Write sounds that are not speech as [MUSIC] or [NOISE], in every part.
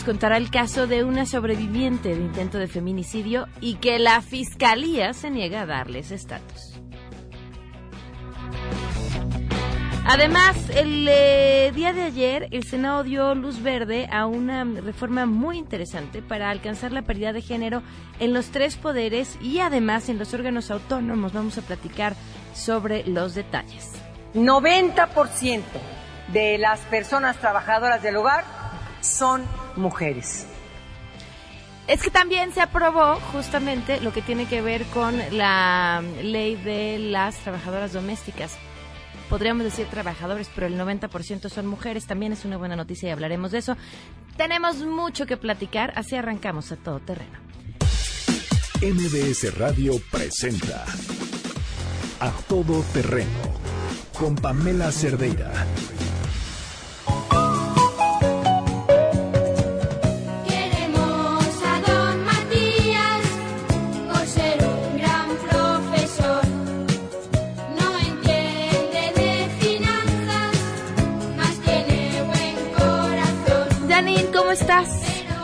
nos contará el caso de una sobreviviente de intento de feminicidio y que la fiscalía se niega a darles estatus. Además, el eh, día de ayer, el Senado dio luz verde a una reforma muy interesante para alcanzar la paridad de género en los tres poderes y además en los órganos autónomos. Vamos a platicar sobre los detalles. 90% de las personas trabajadoras del hogar son mujeres. Es que también se aprobó justamente lo que tiene que ver con la ley de las trabajadoras domésticas. Podríamos decir trabajadores, pero el 90% son mujeres. También es una buena noticia y hablaremos de eso. Tenemos mucho que platicar, así arrancamos a todo terreno. MBS Radio presenta A Todo Terreno con Pamela Cerdeira.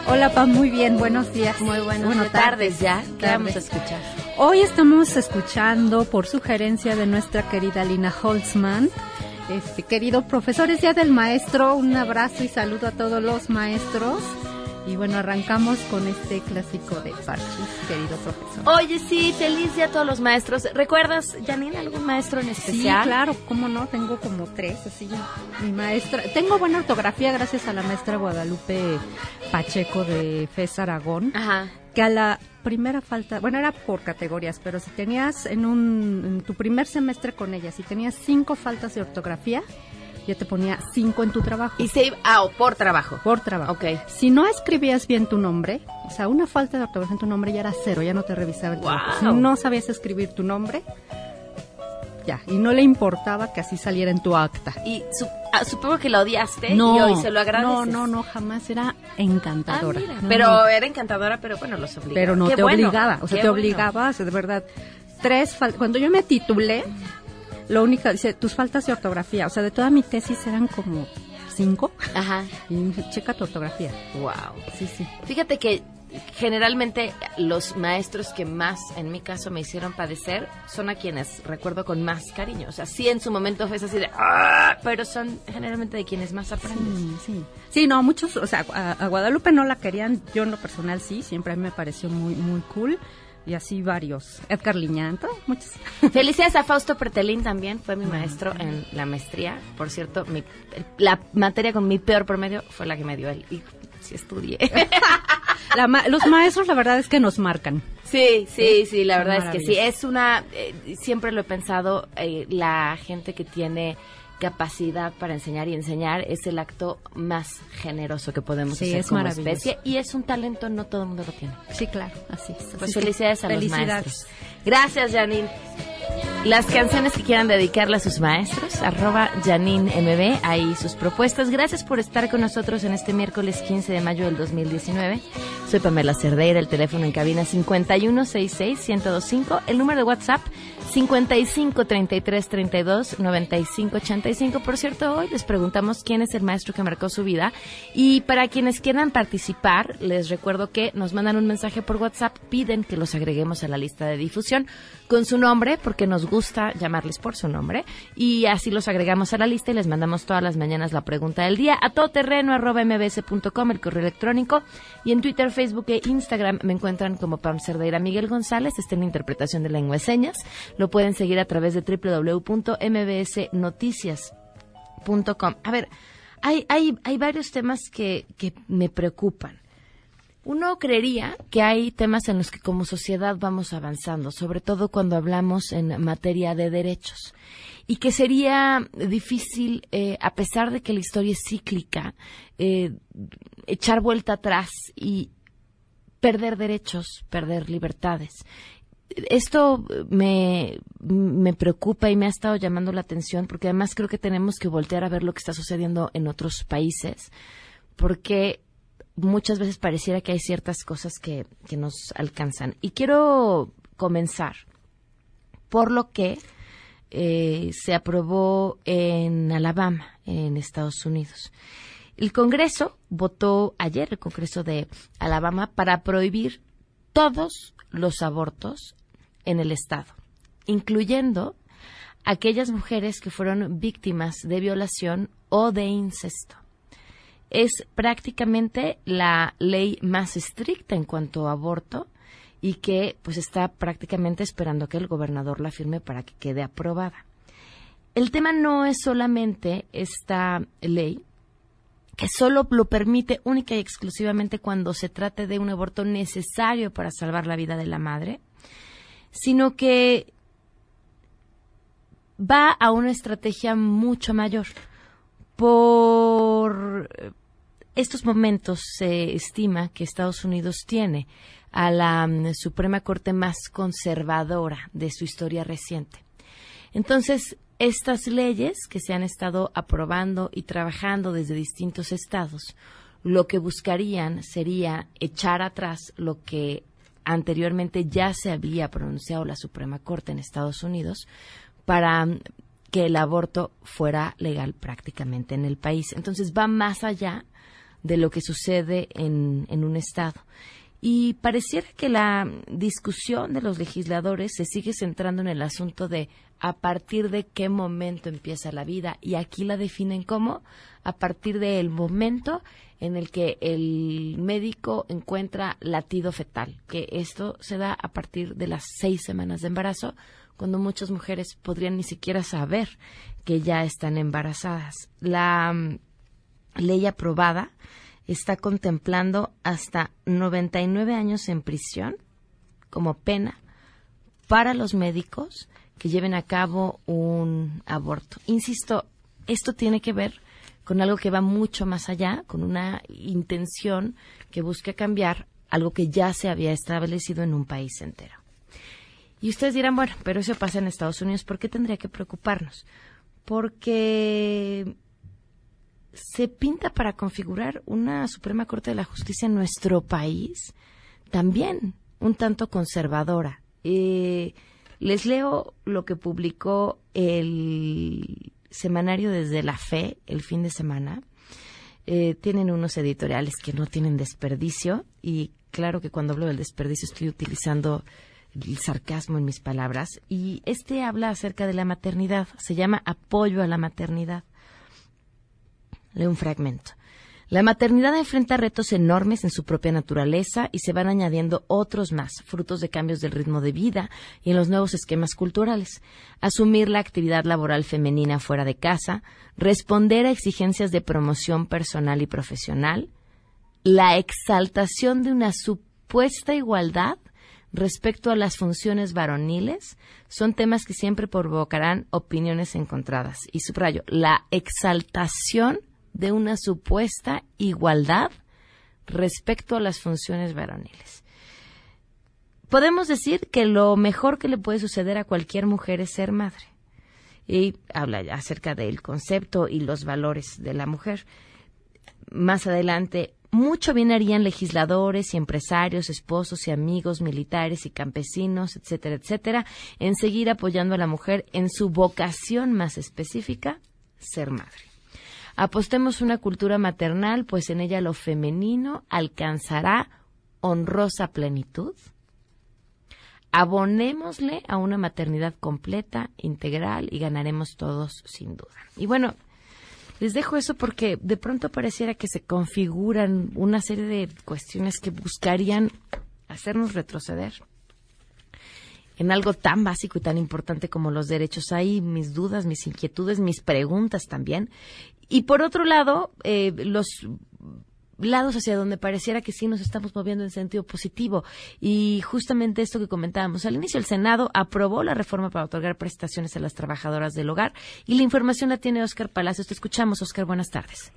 Hola, Pam, muy bien, buenos días. Muy buenas Buenas tardes ya. ¿Qué vamos a tardes. escuchar? Hoy estamos escuchando, por sugerencia de nuestra querida Lina Holtzman, este querido profesor, es Día del Maestro, un abrazo y saludo a todos los maestros. Y bueno, arrancamos con este clásico de Parchis, querido profesor. Oye, sí, feliz día a todos los maestros. ¿Recuerdas, Janine, algún maestro en Sí, especial? claro, cómo no, tengo como tres, así. Mi maestra, tengo buena ortografía gracias a la maestra Guadalupe Pacheco de FES Aragón. Ajá. que a la primera falta, bueno, era por categorías, pero si tenías en un en tu primer semestre con ella, si tenías cinco faltas de ortografía, ya te ponía cinco en tu trabajo. Y se ah, o por trabajo. por trabajo. Ok. Si no escribías bien tu nombre, o sea, una falta de ortografía en tu nombre ya era cero, ya no te revisaba el trabajo. Si no sabías escribir tu nombre, ya, y no le importaba que así saliera en tu acta. Y su- ah, supongo que la odiaste No, y hoy se lo agradeces. no, no, no, jamás era Ah, encantadora. mira. No, Pero no. era encantadora, pero bueno, los obligaba. pero no Qué te bueno, obligaba, o sea, qué te bueno. obligaba, o sea, de verdad. Tres cuando yo me titulé, lo único, dice, tus faltas de ortografía, o sea, de toda mi tesis eran como cinco, Ajá. [LAUGHS] y checa tu ortografía. Wow. Sí, sí. Fíjate que generalmente los maestros que más, en mi caso, me hicieron padecer son a quienes recuerdo con más cariño. O sea, sí en su momento fue así de... "Ah", Pero son generalmente de quienes más aprendes. Sí, sí. Sí, no, muchos, o sea, a, a Guadalupe no la querían, yo en lo personal sí, siempre a mí me pareció muy, muy cool. Y así varios. Edgar Liñán, todo, muchos. Felicidades a Fausto Pretelín también, fue mi maestro en la maestría. Por cierto, mi- la materia con mi peor promedio fue la que me dio él. Y sí estudié. [LAUGHS] La ma- los maestros, la verdad es que nos marcan. Sí, sí, sí, la verdad es que sí. Es una, eh, siempre lo he pensado, eh, la gente que tiene capacidad para enseñar y enseñar es el acto más generoso que podemos Sí, hacer es como especie y es un talento, no todo el mundo lo tiene. Sí, claro, así es. Pues Así felicidades a los maestros. Gracias, Janine. Las canciones que quieran dedicarle a sus maestros, arroba Janine MB, ahí sus propuestas. Gracias por estar con nosotros en este miércoles 15 de mayo del 2019. Soy Pamela Cerdeira, el teléfono en cabina 5166-1025, el número de WhatsApp 5533329585. Por cierto, hoy les preguntamos quién es el maestro que marcó su vida. Y para quienes quieran participar, les recuerdo que nos mandan un mensaje por WhatsApp, piden que los agreguemos a la lista de difusión con su nombre, porque nos gusta llamarles por su nombre, y así los agregamos a la lista y les mandamos todas las mañanas la pregunta del día a todoterreno arroba mbs.com, el correo electrónico, y en Twitter, Facebook e Instagram me encuentran como Pam Cerdeira Miguel González, está en interpretación de lengua de señas, pueden seguir a través de www.mbsnoticias.com. A ver, hay, hay, hay varios temas que, que me preocupan. Uno creería que hay temas en los que como sociedad vamos avanzando, sobre todo cuando hablamos en materia de derechos, y que sería difícil, eh, a pesar de que la historia es cíclica, eh, echar vuelta atrás y perder derechos, perder libertades. Esto me, me preocupa y me ha estado llamando la atención porque además creo que tenemos que voltear a ver lo que está sucediendo en otros países porque muchas veces pareciera que hay ciertas cosas que, que nos alcanzan. Y quiero comenzar por lo que eh, se aprobó en Alabama, en Estados Unidos. El Congreso votó ayer, el Congreso de Alabama, para prohibir todos los abortos en el Estado, incluyendo aquellas mujeres que fueron víctimas de violación o de incesto. Es prácticamente la ley más estricta en cuanto a aborto y que pues está prácticamente esperando que el gobernador la firme para que quede aprobada. El tema no es solamente esta ley, que solo lo permite única y exclusivamente cuando se trate de un aborto necesario para salvar la vida de la madre, sino que va a una estrategia mucho mayor. Por estos momentos se estima que Estados Unidos tiene a la mm, Suprema Corte más conservadora de su historia reciente. Entonces, estas leyes que se han estado aprobando y trabajando desde distintos estados, lo que buscarían sería echar atrás lo que anteriormente ya se había pronunciado la Suprema Corte en Estados Unidos para que el aborto fuera legal prácticamente en el país. Entonces va más allá de lo que sucede en, en un estado. Y pareciera que la discusión de los legisladores se sigue centrando en el asunto de a partir de qué momento empieza la vida. Y aquí la definen como a partir del momento en el que el médico encuentra latido fetal, que esto se da a partir de las seis semanas de embarazo, cuando muchas mujeres podrían ni siquiera saber que ya están embarazadas. La mm, ley aprobada está contemplando hasta 99 años en prisión como pena para los médicos que lleven a cabo un aborto. Insisto, esto tiene que ver con algo que va mucho más allá, con una intención que busca cambiar algo que ya se había establecido en un país entero. Y ustedes dirán, bueno, pero eso pasa en Estados Unidos, ¿por qué tendría que preocuparnos? Porque se pinta para configurar una Suprema Corte de la Justicia en nuestro país también un tanto conservadora. Eh, les leo lo que publicó el semanario desde la fe el fin de semana. Eh, tienen unos editoriales que no tienen desperdicio y claro que cuando hablo del desperdicio estoy utilizando el sarcasmo en mis palabras y este habla acerca de la maternidad, se llama apoyo a la maternidad. Leo un fragmento. La maternidad enfrenta retos enormes en su propia naturaleza y se van añadiendo otros más, frutos de cambios del ritmo de vida y en los nuevos esquemas culturales. Asumir la actividad laboral femenina fuera de casa, responder a exigencias de promoción personal y profesional, la exaltación de una supuesta igualdad respecto a las funciones varoniles son temas que siempre provocarán opiniones encontradas. Y subrayo, la exaltación de una supuesta igualdad respecto a las funciones varoniles. Podemos decir que lo mejor que le puede suceder a cualquier mujer es ser madre. Y habla acerca del concepto y los valores de la mujer. Más adelante, mucho bien harían legisladores y empresarios, esposos y amigos, militares y campesinos, etcétera, etcétera, en seguir apoyando a la mujer en su vocación más específica, ser madre. Apostemos una cultura maternal, pues en ella lo femenino alcanzará honrosa plenitud. Abonémosle a una maternidad completa, integral y ganaremos todos sin duda. Y bueno, les dejo eso porque de pronto pareciera que se configuran una serie de cuestiones que buscarían hacernos retroceder en algo tan básico y tan importante como los derechos. Hay mis dudas, mis inquietudes, mis preguntas también. Y por otro lado, eh, los lados hacia donde pareciera que sí nos estamos moviendo en sentido positivo. Y justamente esto que comentábamos al inicio, el Senado aprobó la reforma para otorgar prestaciones a las trabajadoras del hogar y la información la tiene Oscar Palacios. Te escuchamos, Oscar. Buenas tardes.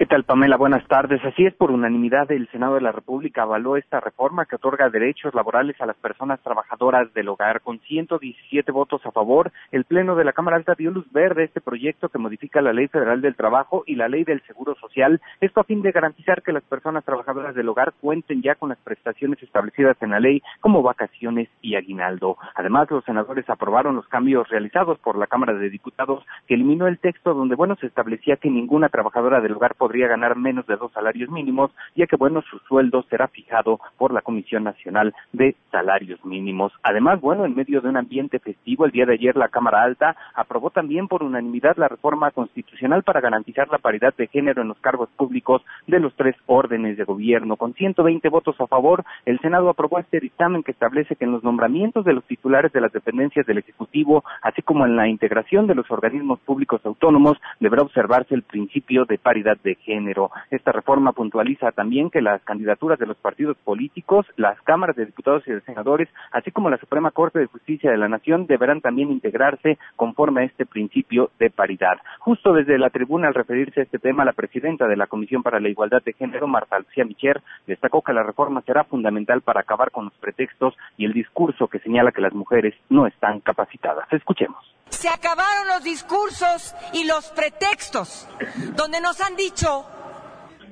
¿Qué tal, Pamela? Buenas tardes. Así es, por unanimidad, el Senado de la República avaló esta reforma que otorga derechos laborales a las personas trabajadoras del hogar. Con 117 votos a favor, el Pleno de la Cámara Alta dio luz verde a este proyecto que modifica la Ley Federal del Trabajo y la Ley del Seguro Social. Esto a fin de garantizar que las personas trabajadoras del hogar cuenten ya con las prestaciones establecidas en la ley, como vacaciones y aguinaldo. Además, los senadores aprobaron los cambios realizados por la Cámara de Diputados, que eliminó el texto donde, bueno, se establecía que ninguna trabajadora del hogar podría ganar menos de dos salarios mínimos, ya que, bueno, su sueldo será fijado por la Comisión Nacional de Salarios Mínimos. Además, bueno, en medio de un ambiente festivo, el día de ayer la Cámara Alta aprobó también por unanimidad la reforma constitucional para garantizar la paridad de género en los cargos públicos de los tres órdenes de gobierno. Con 120 votos a favor, el Senado aprobó este dictamen que establece que en los nombramientos de los titulares de las dependencias del Ejecutivo, así como en la integración de los organismos públicos autónomos, deberá observarse el principio de paridad de género. Esta reforma puntualiza también que las candidaturas de los partidos políticos, las cámaras de diputados y de senadores, así como la Suprema Corte de Justicia de la Nación, deberán también integrarse conforme a este principio de paridad. Justo desde la tribuna, al referirse a este tema, la presidenta de la Comisión para la Igualdad de Género, Marta Lucía Micher, destacó que la reforma será fundamental para acabar con los pretextos y el discurso que señala que las mujeres no están capacitadas. Escuchemos. Se acabaron los discursos y los pretextos donde nos han dicho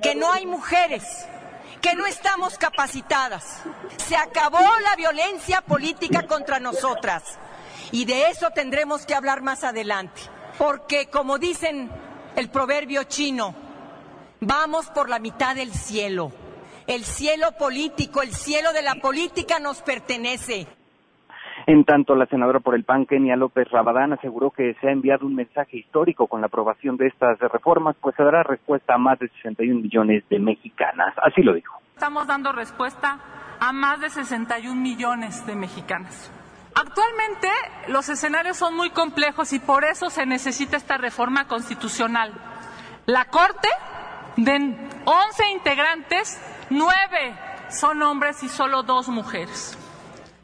que no hay mujeres, que no estamos capacitadas. Se acabó la violencia política contra nosotras y de eso tendremos que hablar más adelante. Porque como dicen el proverbio chino, vamos por la mitad del cielo. El cielo político, el cielo de la política nos pertenece. En tanto, la senadora por el PAN, Kenia López Rabadán, aseguró que se ha enviado un mensaje histórico con la aprobación de estas reformas, pues se dará respuesta a más de 61 millones de mexicanas. Así lo dijo. Estamos dando respuesta a más de 61 millones de mexicanas. Actualmente los escenarios son muy complejos y por eso se necesita esta reforma constitucional. La Corte, de 11 integrantes, 9 son hombres y solo dos mujeres.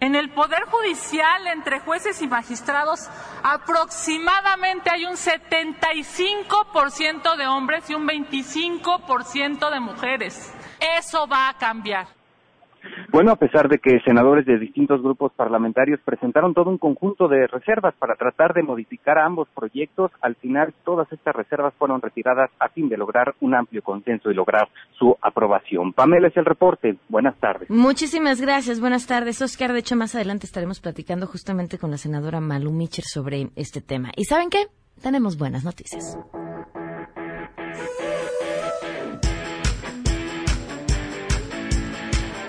En el Poder Judicial, entre jueces y magistrados, aproximadamente hay un 75% de hombres y un 25% de mujeres. Eso va a cambiar. Bueno, a pesar de que senadores de distintos grupos parlamentarios presentaron todo un conjunto de reservas para tratar de modificar ambos proyectos, al final todas estas reservas fueron retiradas a fin de lograr un amplio consenso y lograr su aprobación. Pamela es el reporte. Buenas tardes. Muchísimas gracias. Buenas tardes, Oscar. De hecho, más adelante estaremos platicando justamente con la senadora Malu Mitchell sobre este tema. ¿Y saben qué? Tenemos buenas noticias.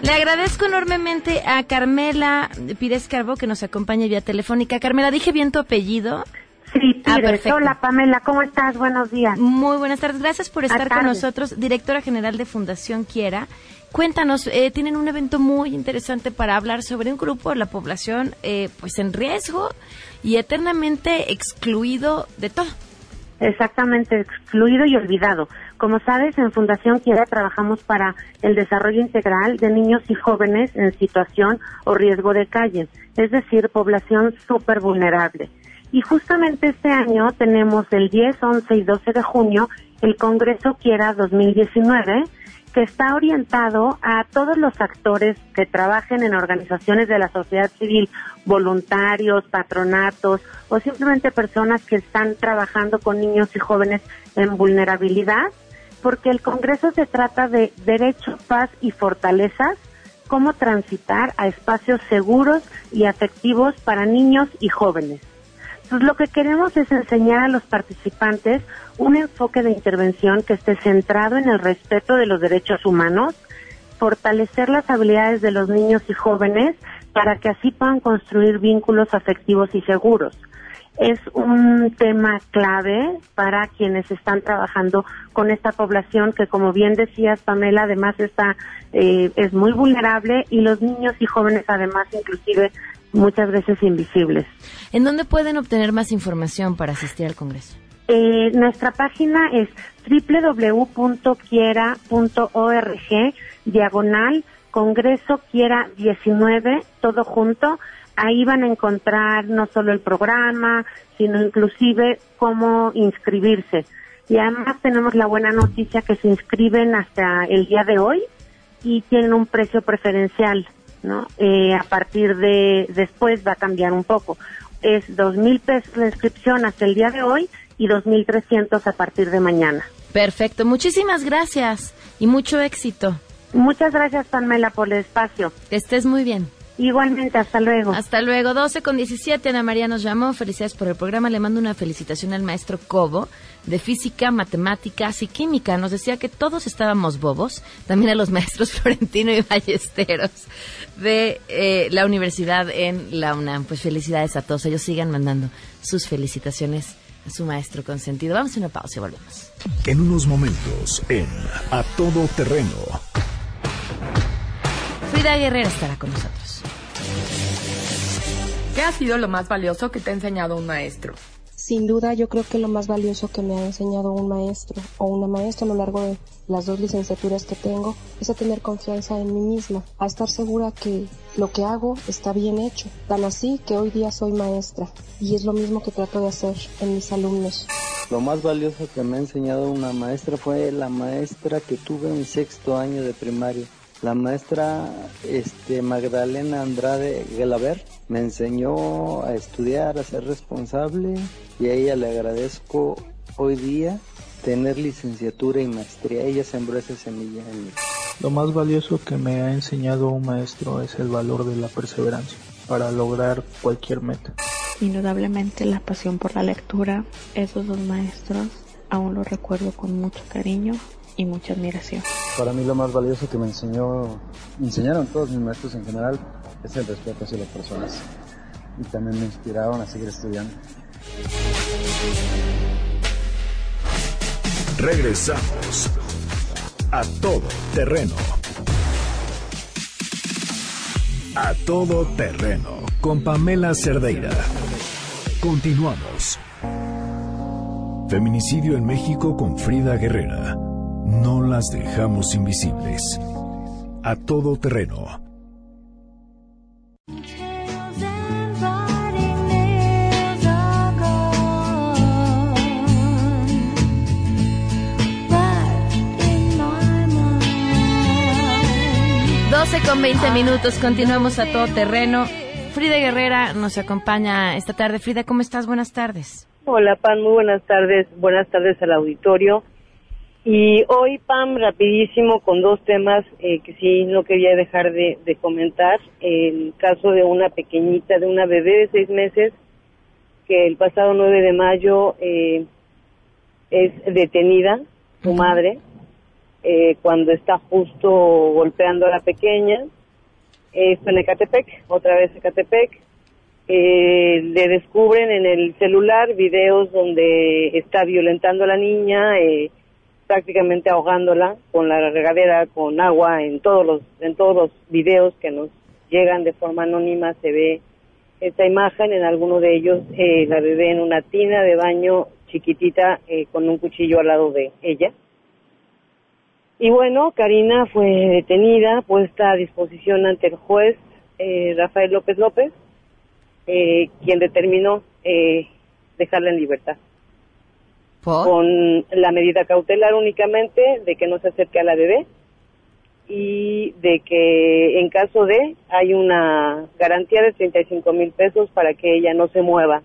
Le agradezco enormemente a Carmela Pires Carbo que nos acompaña vía telefónica. Carmela, ¿dije bien tu apellido? Sí, Ah, Pires. perfecto. Hola, Pamela, ¿cómo estás? Buenos días. Muy buenas tardes. Gracias por estar con nosotros, directora general de Fundación Quiera. Cuéntanos, eh, tienen un evento muy interesante para hablar sobre un grupo de la población eh, pues en riesgo y eternamente excluido de todo. Exactamente, excluido y olvidado. Como sabes, en Fundación Quiera trabajamos para el desarrollo integral de niños y jóvenes en situación o riesgo de calle, es decir, población súper vulnerable. Y justamente este año tenemos el 10, 11 y 12 de junio el Congreso Quiera 2019, que está orientado a todos los actores que trabajen en organizaciones de la sociedad civil, voluntarios, patronatos o simplemente personas que están trabajando con niños y jóvenes en vulnerabilidad, porque el Congreso se trata de derechos, paz y fortalezas, cómo transitar a espacios seguros y afectivos para niños y jóvenes. Entonces, lo que queremos es enseñar a los participantes un enfoque de intervención que esté centrado en el respeto de los derechos humanos, fortalecer las habilidades de los niños y jóvenes para que así puedan construir vínculos afectivos y seguros. Es un tema clave para quienes están trabajando con esta población que, como bien decías, Pamela, además está eh, es muy vulnerable y los niños y jóvenes, además, inclusive muchas veces invisibles. ¿En dónde pueden obtener más información para asistir al Congreso? Eh, nuestra página es www.quiera.org diagonal Congreso Quiera 19, todo junto. Ahí van a encontrar no solo el programa, sino inclusive cómo inscribirse. Y además tenemos la buena noticia que se inscriben hasta el día de hoy y tienen un precio preferencial, ¿no? Eh, a partir de después va a cambiar un poco. Es dos mil pesos la inscripción hasta el día de hoy y dos mil trescientos a partir de mañana. Perfecto, muchísimas gracias y mucho éxito. Muchas gracias, Pamela, por el espacio. Que estés muy bien. Igualmente, hasta luego. Hasta luego, 12 con 17. Ana María nos llamó. Felicidades por el programa. Le mando una felicitación al maestro Cobo de física, matemáticas y química. Nos decía que todos estábamos bobos. También a los [LAUGHS] maestros Florentino y Ballesteros de eh, la universidad en la UNAM. Pues felicidades a todos. Ellos sigan mandando sus felicitaciones a su maestro consentido. Vamos a una pausa y volvemos. En unos momentos, en A Todo Terreno. Frida Guerrera estará con nosotros. ¿Qué ha sido lo más valioso que te ha enseñado un maestro? Sin duda, yo creo que lo más valioso que me ha enseñado un maestro o una maestra a lo largo de las dos licenciaturas que tengo es a tener confianza en mí misma, a estar segura que lo que hago está bien hecho. Tan así que hoy día soy maestra y es lo mismo que trato de hacer en mis alumnos. Lo más valioso que me ha enseñado una maestra fue la maestra que tuve en sexto año de primaria. La maestra este, Magdalena Andrade Gelaber me enseñó a estudiar, a ser responsable y a ella le agradezco hoy día tener licenciatura y maestría. Ella sembró esa semilla en mí. Lo más valioso que me ha enseñado un maestro es el valor de la perseverancia para lograr cualquier meta. Indudablemente la pasión por la lectura, esos dos maestros aún los recuerdo con mucho cariño y mucha admiración. Para mí lo más valioso que me enseñó, me enseñaron todos mis maestros en general, es el respeto hacia las personas. Y también me inspiraron a seguir estudiando. Regresamos a todo terreno. A todo terreno con Pamela Cerdeira. Continuamos. Feminicidio en México con Frida Guerrera. No las dejamos invisibles. A todo terreno. Doce con 20 minutos, continuamos a todo terreno. Frida Guerrera nos acompaña esta tarde. Frida, ¿cómo estás? Buenas tardes. Hola, Pan, muy buenas tardes. Buenas tardes al auditorio. Y hoy, Pam, rapidísimo con dos temas eh, que sí no quería dejar de, de, comentar. El caso de una pequeñita, de una bebé de seis meses, que el pasado 9 de mayo eh, es detenida, su madre, eh, cuando está justo golpeando a la pequeña. Esto en Ecatepec, otra vez Ecatepec. Eh, le descubren en el celular videos donde está violentando a la niña, eh, prácticamente ahogándola con la regadera, con agua, en todos los, en todos los videos que nos llegan de forma anónima se ve esta imagen, en alguno de ellos eh, la bebé en una tina de baño chiquitita eh, con un cuchillo al lado de ella. Y bueno, Karina fue detenida, puesta a disposición ante el juez eh, Rafael López López, eh, quien determinó eh, dejarla en libertad con la medida cautelar únicamente de que no se acerque a la bebé y de que en caso de hay una garantía de 35 mil pesos para que ella no se mueva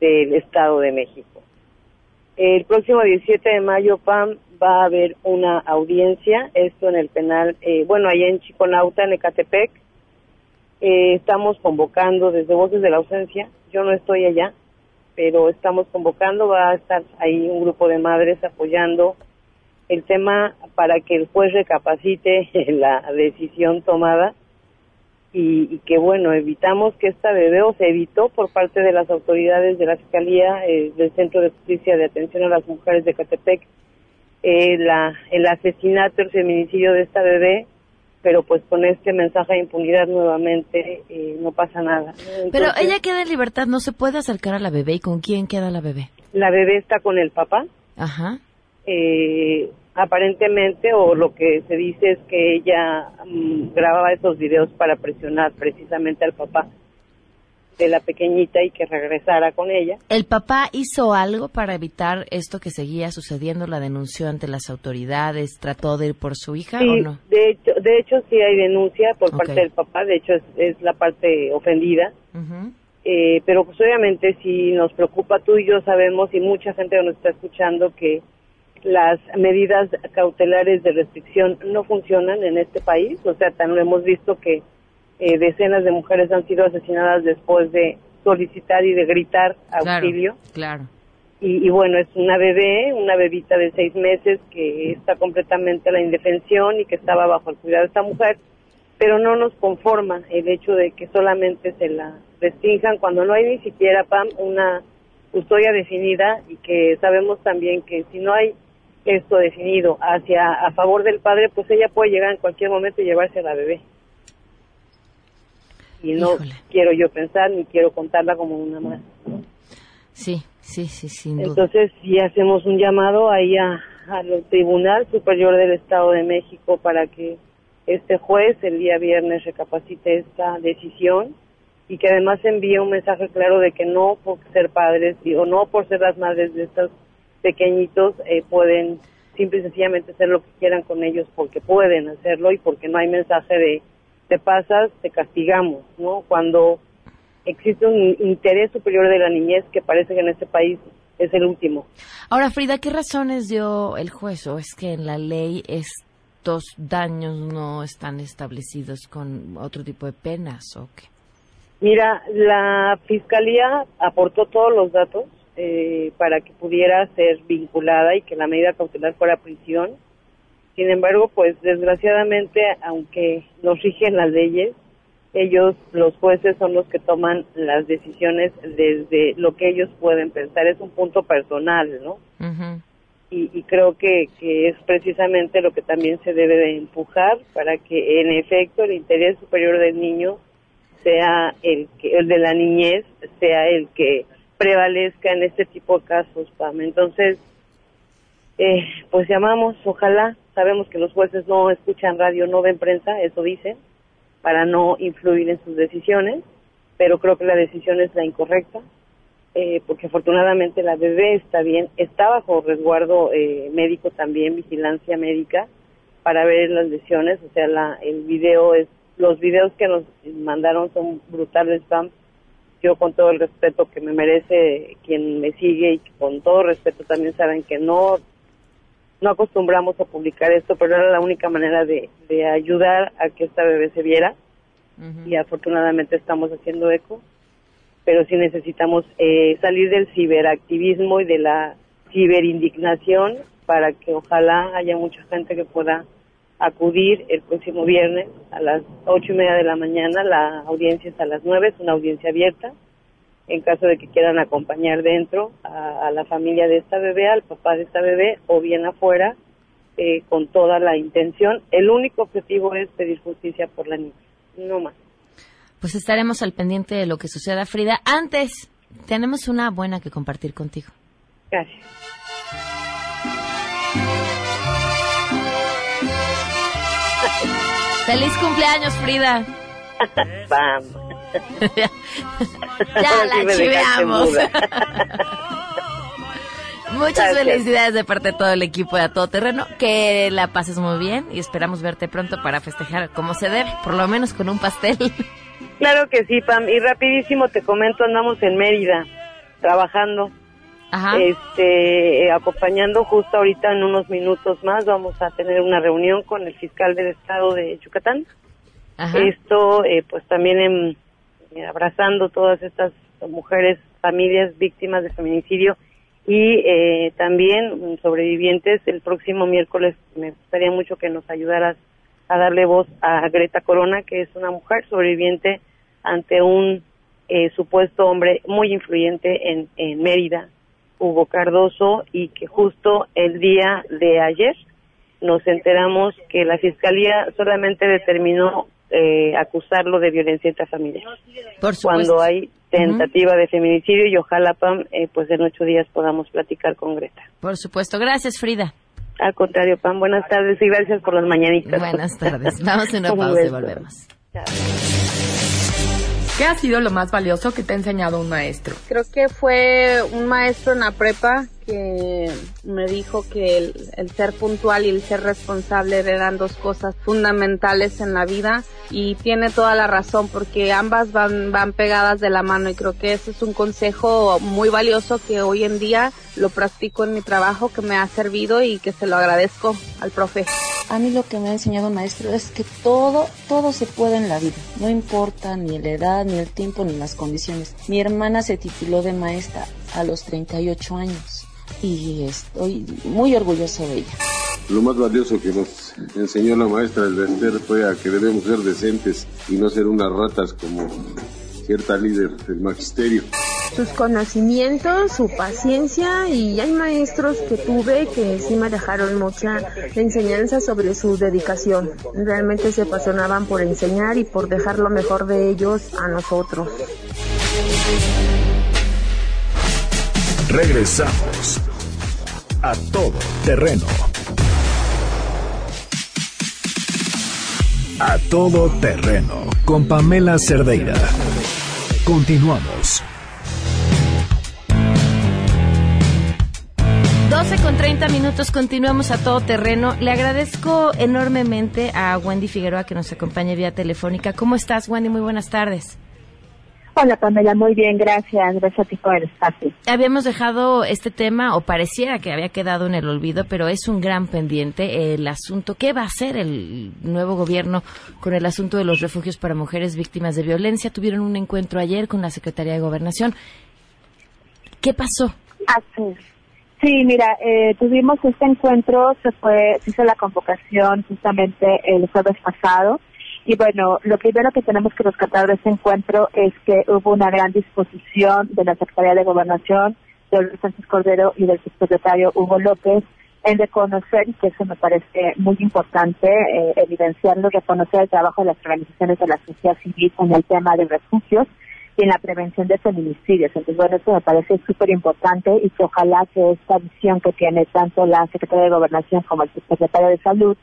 del Estado de México. El próximo 17 de mayo, Pam, va a haber una audiencia, esto en el penal, eh, bueno, allá en Chiconauta, en Ecatepec. Eh, estamos convocando desde Voces de la Ausencia, yo no estoy allá, pero estamos convocando, va a estar ahí un grupo de madres apoyando el tema para que el juez recapacite [LAUGHS] la decisión tomada. Y, y, que bueno, evitamos que esta bebé o se evitó por parte de las autoridades de la Fiscalía eh, del Centro de Justicia de Atención a las Mujeres de Catepec eh, el asesinato, el feminicidio de esta bebé pero pues con este mensaje de impunidad nuevamente eh, no pasa nada. Entonces, pero ella queda en libertad, no se puede acercar a la bebé. ¿Y con quién queda la bebé? La bebé está con el papá. Ajá. Eh, aparentemente, o lo que se dice es que ella mm, grababa esos videos para presionar precisamente al papá. De la pequeñita y que regresara con ella. ¿El papá hizo algo para evitar esto que seguía sucediendo? ¿La denunció ante las autoridades? ¿Trató de ir por su hija Sí, o no? de hecho, de hecho sí hay denuncia por parte del papá, de hecho es, es la parte ofendida. Eh, pero pues obviamente si nos preocupa tú y yo sabemos y mucha gente nos está escuchando que las medidas cautelares de restricción no funcionan en este país, o sea, tan lo hemos visto que eh, decenas de mujeres han sido asesinadas después de solicitar y de gritar auxilio. Claro. Y, y bueno, es una bebé, una bebita de seis meses que está completamente a la indefensión y que estaba bajo el cuidado de esta mujer, pero no nos conforma el hecho de que solamente se la restrinjan cuando no hay ni siquiera, Pam, una custodia definida y que sabemos también que si no hay esto definido hacia a favor del padre, pues ella puede llegar en cualquier momento y llevarse a la bebé. Y no quiero yo pensar ni quiero contarla como una más. Sí, sí, sí, sin duda. Entonces, sí hacemos un llamado ahí a- al Tribunal Superior del Estado de México para que este juez el día viernes recapacite esta decisión y que además envíe un mensaje claro de que no por ser padres y- o no por ser las madres de estos pequeñitos eh, pueden simple y sencillamente hacer lo que quieran con ellos porque pueden hacerlo y porque no hay mensaje de te pasas, te castigamos, ¿no? Cuando existe un interés superior de la niñez que parece que en este país es el último. Ahora, Frida, ¿qué razones dio el juez? ¿O es que en la ley estos daños no están establecidos con otro tipo de penas o qué? Mira, la fiscalía aportó todos los datos eh, para que pudiera ser vinculada y que la medida cautelar fuera prisión. Sin embargo, pues desgraciadamente, aunque nos rigen las leyes, ellos, los jueces, son los que toman las decisiones desde lo que ellos pueden pensar. Es un punto personal, ¿no? y, y creo que, que es precisamente lo que también se debe de empujar para que en efecto el interés superior del niño sea el que el de la niñez sea el que prevalezca en este tipo de casos Pam entonces eh, pues llamamos ojalá sabemos que los jueces no escuchan radio no ven prensa eso dicen para no influir en sus decisiones pero creo que la decisión es la incorrecta eh, porque afortunadamente la bebé está bien, está bajo resguardo eh, médico también, vigilancia médica, para ver las lesiones, o sea, la, el video es, los videos que nos mandaron son brutales. Yo con todo el respeto que me merece quien me sigue y con todo respeto también saben que no, no acostumbramos a publicar esto, pero era la única manera de, de ayudar a que esta bebé se viera y afortunadamente estamos haciendo eco pero sí necesitamos eh, salir del ciberactivismo y de la ciberindignación para que ojalá haya mucha gente que pueda acudir el próximo viernes a las ocho y media de la mañana. La audiencia es a las nueve, es una audiencia abierta. En caso de que quieran acompañar dentro a, a la familia de esta bebé, al papá de esta bebé o bien afuera, eh, con toda la intención. El único objetivo es pedir justicia por la niña, no más. Pues estaremos al pendiente de lo que suceda, Frida. Antes, tenemos una buena que compartir contigo. Gracias. ¡Feliz cumpleaños, Frida! Pam. ya la chiveamos. Muchas Gracias. felicidades de parte de todo el equipo de A Todo Terreno. Que la pases muy bien y esperamos verte pronto para festejar como se debe, por lo menos con un pastel. Claro que sí, Pam. Y rapidísimo te comento, andamos en Mérida trabajando. Ajá. Este, eh, acompañando justo ahorita en unos minutos más vamos a tener una reunión con el fiscal del estado de Yucatán. Esto, eh, pues también en- eh, abrazando todas estas mujeres, familias víctimas de feminicidio y eh, también sobrevivientes. El próximo miércoles me gustaría mucho que nos ayudaras a darle voz a Greta Corona, que es una mujer sobreviviente ante un eh, supuesto hombre muy influyente en, en Mérida, Hugo Cardoso, y que justo el día de ayer nos enteramos que la fiscalía solamente determinó eh, acusarlo de violencia intrafamiliar. Por Cuando hay tentativa de feminicidio y ojalá, Pam, eh, pues en ocho días podamos platicar con Greta. Por supuesto. Gracias, Frida. Al contrario, Pam, buenas tardes y gracias por las mañanitas. Buenas tardes. [LAUGHS] Vamos a una Un pausa y volvemos. ¿Qué ha sido lo más valioso que te ha enseñado un maestro? Creo que fue un maestro en la prepa que me dijo que el, ser puntual y el ser responsable eran dos cosas fundamentales en la vida y tiene toda la razón porque ambas van, van pegadas de la mano y creo que ese es un consejo muy valioso que hoy en día lo practico en mi trabajo que me ha servido y que se lo agradezco al profe. A mí lo que me ha enseñado el maestro es que todo, todo se puede en la vida, no importa ni la edad, ni el tiempo, ni las condiciones. Mi hermana se tituló de maestra a los 38 años y estoy muy orgullosa de ella. Lo más valioso que nos enseñó la maestra del vender fue a que debemos ser decentes y no ser unas ratas como cierta líder del magisterio. Sus conocimientos, su paciencia y hay maestros que tuve que sí me dejaron mucha enseñanza sobre su dedicación. Realmente se apasionaban por enseñar y por dejar lo mejor de ellos a nosotros. Regresamos a todo terreno. A todo terreno con Pamela Cerdeira. Continuamos. 12 con 30 minutos, continuamos a todo terreno. Le agradezco enormemente a Wendy Figueroa que nos acompañe vía telefónica. ¿Cómo estás, Wendy? Muy buenas tardes. Hola Pamela, muy bien, gracias. Gracias a ti por el espacio. Habíamos dejado este tema, o pareciera que había quedado en el olvido, pero es un gran pendiente el asunto. ¿Qué va a hacer el nuevo gobierno con el asunto de los refugios para mujeres víctimas de violencia? Tuvieron un encuentro ayer con la Secretaría de Gobernación. ¿Qué pasó? Así Sí, mira, eh, tuvimos este encuentro, se fue, se hizo la convocación justamente el jueves pasado. Y bueno, lo primero que tenemos que rescatar de este encuentro es que hubo una gran disposición de la Secretaría de Gobernación, de Luis Sánchez Cordero y del subsecretario Hugo López en reconocer, y que eso me parece muy importante, eh, evidenciarlo, reconocer el trabajo de las organizaciones de la sociedad civil en el tema de refugios y en la prevención de feminicidios. Entonces, bueno, eso me parece súper importante y que ojalá que esta visión que tiene tanto la Secretaría de Gobernación como el Subsecretario de Salud,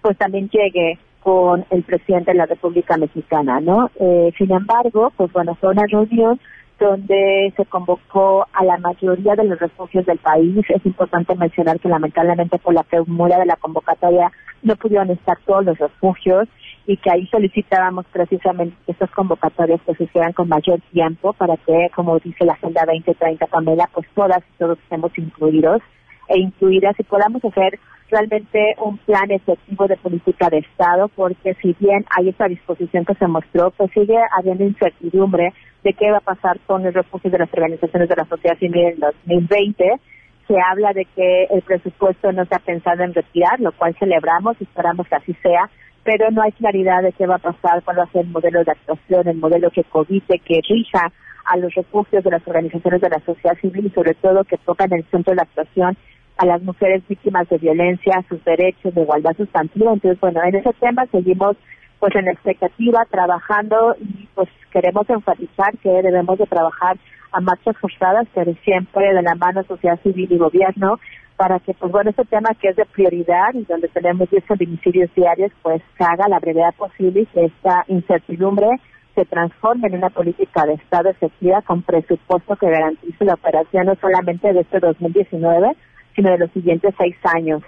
pues también llegue con el presidente de la República Mexicana, ¿no? Eh, sin embargo, pues bueno, fue una reunión donde se convocó a la mayoría de los refugios del país. Es importante mencionar que lamentablemente por la premura de la convocatoria no pudieron estar todos los refugios y que ahí solicitábamos precisamente que estas convocatorias pues, se hicieran con mayor tiempo para que, como dice la Agenda 2030, Pamela, pues todas y todos estemos incluidos e incluidas y podamos hacer realmente un plan efectivo de política de Estado, porque si bien hay esa disposición que se mostró, pues sigue habiendo incertidumbre de qué va a pasar con el refugio de las organizaciones de la sociedad civil en 2020. Se habla de que el presupuesto no se ha pensado en retirar, lo cual celebramos y esperamos que así sea, pero no hay claridad de qué va a pasar, cuál va a ser el modelo de actuación, el modelo que covite, que rija a los refugios de las organizaciones de la sociedad civil y sobre todo que toca en el centro de la actuación a las mujeres víctimas de violencia, sus derechos de igualdad sustantiva. Entonces, bueno, en ese tema seguimos pues en expectativa, trabajando y pues queremos enfatizar que debemos de trabajar a marchas forzadas, pero siempre de la mano sociedad civil y gobierno, para que, pues bueno, este tema que es de prioridad y donde tenemos 10 feminicidios diarios, pues se haga la brevedad posible y que esta incertidumbre se transforme en una política de Estado efectiva con presupuesto que garantice la operación no solamente de este 2019, sino de los siguientes seis años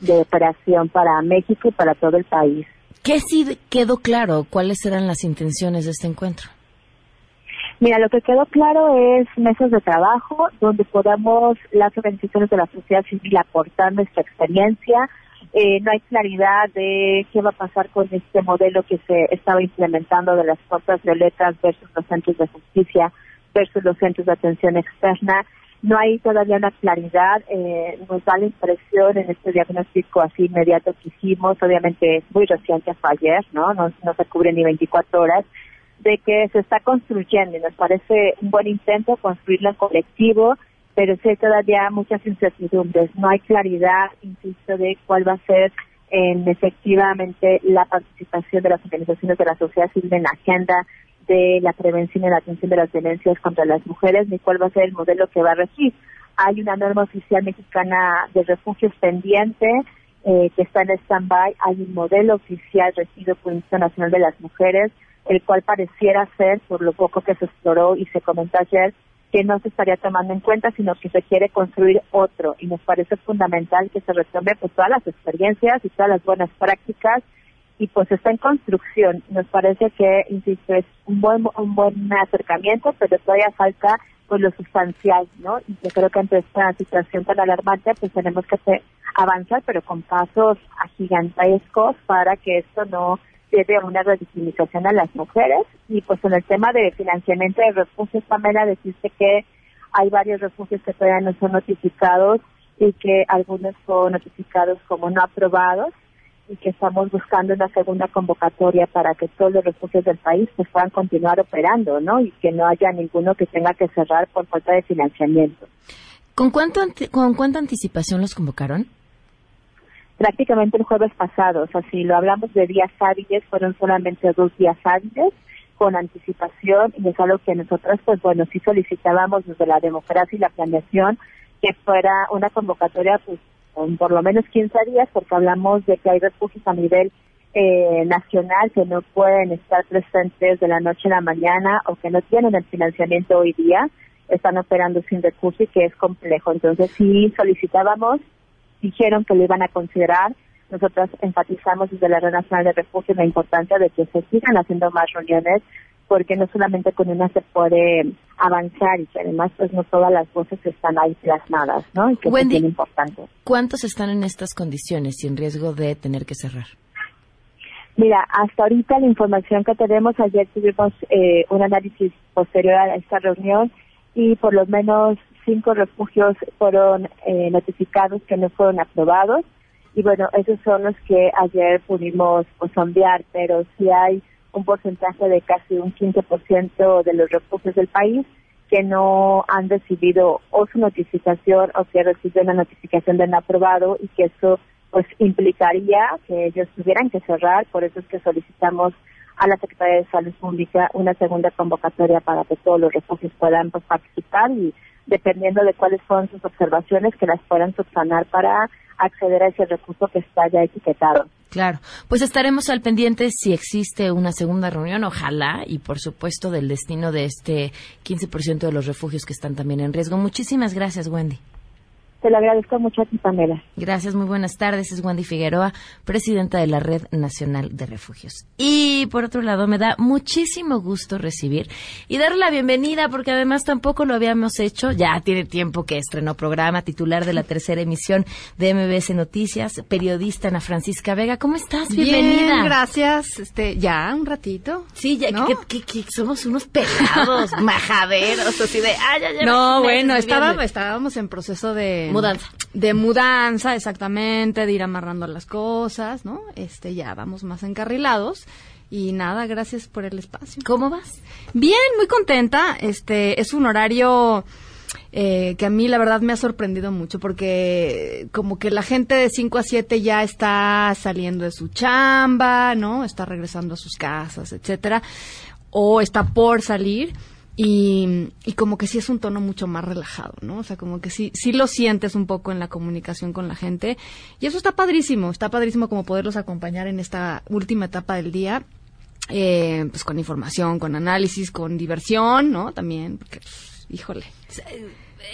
de operación para México y para todo el país. ¿Qué sí quedó claro? ¿Cuáles eran las intenciones de este encuentro? Mira, lo que quedó claro es mesas de trabajo donde podamos las organizaciones de la sociedad civil aportar nuestra experiencia. Eh, no hay claridad de qué va a pasar con este modelo que se estaba implementando de las puertas violetas versus los centros de justicia versus los centros de atención externa. No hay todavía una claridad. Eh, nos da la impresión en este diagnóstico así inmediato que hicimos, obviamente es muy reciente, fue ayer, ¿no? No, no se cubre ni 24 horas de que se está construyendo y nos parece un buen intento construirlo en colectivo, pero sí hay todavía muchas incertidumbres. No hay claridad, insisto, de cuál va a ser en efectivamente la participación de las organizaciones de la sociedad civil en la agenda de la prevención y la atención de las violencias contra las mujeres, ni cuál va a ser el modelo que va a regir. Hay una norma oficial mexicana de refugios pendiente eh, que está en stand-by. Hay un modelo oficial regido por el Instituto Nacional de las Mujeres, el cual pareciera ser, por lo poco que se exploró y se comentó ayer, que no se estaría tomando en cuenta, sino que se quiere construir otro. Y nos parece fundamental que se retome pues, todas las experiencias y todas las buenas prácticas y pues está en construcción. Nos parece que, insisto, es un buen, un buen acercamiento, pero todavía falta pues lo sustancial, ¿no? Y yo creo que ante esta situación tan alarmante, pues tenemos que avanzar, pero con pasos agigantescos para que esto no lleve a una revictimización a las mujeres. Y pues en el tema de financiamiento de refugios, Pamela, decirte que hay varios refugios que todavía no son notificados y que algunos son notificados como no aprobados y que estamos buscando una segunda convocatoria para que todos los refugios del país pues puedan continuar operando, ¿no? Y que no haya ninguno que tenga que cerrar por falta de financiamiento. ¿Con, cuánto ¿Con cuánta anticipación los convocaron? Prácticamente el jueves pasado, o sea, si lo hablamos de días hábiles, fueron solamente dos días hábiles con anticipación y es algo que nosotras, pues bueno, sí solicitábamos desde la democracia y la planeación que fuera una convocatoria pues con por lo menos 15 días porque hablamos de que hay refugios a nivel eh, nacional que no pueden estar presentes de la noche a la mañana o que no tienen el financiamiento hoy día, están operando sin recursos y que es complejo. Entonces sí solicitábamos, dijeron que lo iban a considerar. Nosotros enfatizamos desde la Red Nacional de Refugio la importancia de que se sigan haciendo más reuniones porque no solamente con una se puede avanzar y que además pues no todas las voces están ahí plasmadas, ¿no? Y que eso es Wendy. bien importante. ¿Cuántos están en estas condiciones en riesgo de tener que cerrar? Mira, hasta ahorita la información que tenemos, ayer tuvimos eh, un análisis posterior a esta reunión y por lo menos cinco refugios fueron eh, notificados que no fueron aprobados y bueno, esos son los que ayer pudimos pues, sondear, pero sí hay un porcentaje de casi un 15% de los refugios del país que no han recibido o su notificación o que reciben una notificación de no aprobado y que eso pues implicaría que ellos tuvieran que cerrar, por eso es que solicitamos a la Secretaría de Salud Pública una segunda convocatoria para que todos los refugios puedan pues, participar y dependiendo de cuáles son sus observaciones que las puedan subsanar para acceder a ese recurso que está ya etiquetado. Claro, pues estaremos al pendiente si existe una segunda reunión, ojalá, y por supuesto del destino de este 15% de los refugios que están también en riesgo. Muchísimas gracias, Wendy. Te lo agradezco mucho a ti, Pamela. Gracias, muy buenas tardes. Es Wendy Figueroa, presidenta de la Red Nacional de Refugios. Y por otro lado, me da muchísimo gusto recibir y darle la bienvenida, porque además tampoco lo habíamos hecho. Ya tiene tiempo que estrenó programa, titular de la tercera emisión de MBS Noticias, periodista Ana Francisca Vega. ¿Cómo estás? Bienvenida. Bien, gracias. Este, ya, un ratito. Sí, ya ¿No? que, que- que somos unos pelados, [LAUGHS] majaderos, así de, ay, ya, ya, No, me- bueno, me- estábamos, estábamos en proceso de Mudanza. De mudanza, exactamente, de ir amarrando las cosas, ¿no? Este, ya vamos más encarrilados. Y nada, gracias por el espacio. ¿Cómo vas? Bien, muy contenta. Este, es un horario eh, que a mí la verdad me ha sorprendido mucho porque como que la gente de 5 a 7 ya está saliendo de su chamba, ¿no? Está regresando a sus casas, etcétera, o está por salir. Y, y como que sí es un tono mucho más relajado, ¿no? O sea, como que sí, sí lo sientes un poco en la comunicación con la gente. Y eso está padrísimo, está padrísimo como poderlos acompañar en esta última etapa del día eh, pues con información, con análisis, con diversión, ¿no? También, porque, pues, híjole.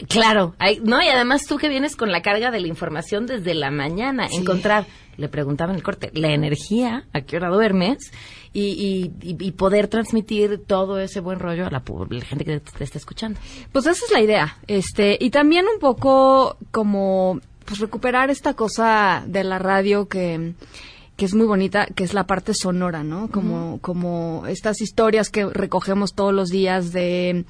Claro, hay- no, y además tú que vienes con la carga de la información desde la mañana, encontrar, le preguntaba en el corte, la energía, a qué hora duermes, y, y, y- poder transmitir todo ese buen rollo a la, la gente que te está escuchando. Pues esa es la idea, este, y también un poco como, pues recuperar esta cosa de la radio que que es muy bonita, que es la parte sonora, ¿no? Como, como estas historias que recogemos todos los días de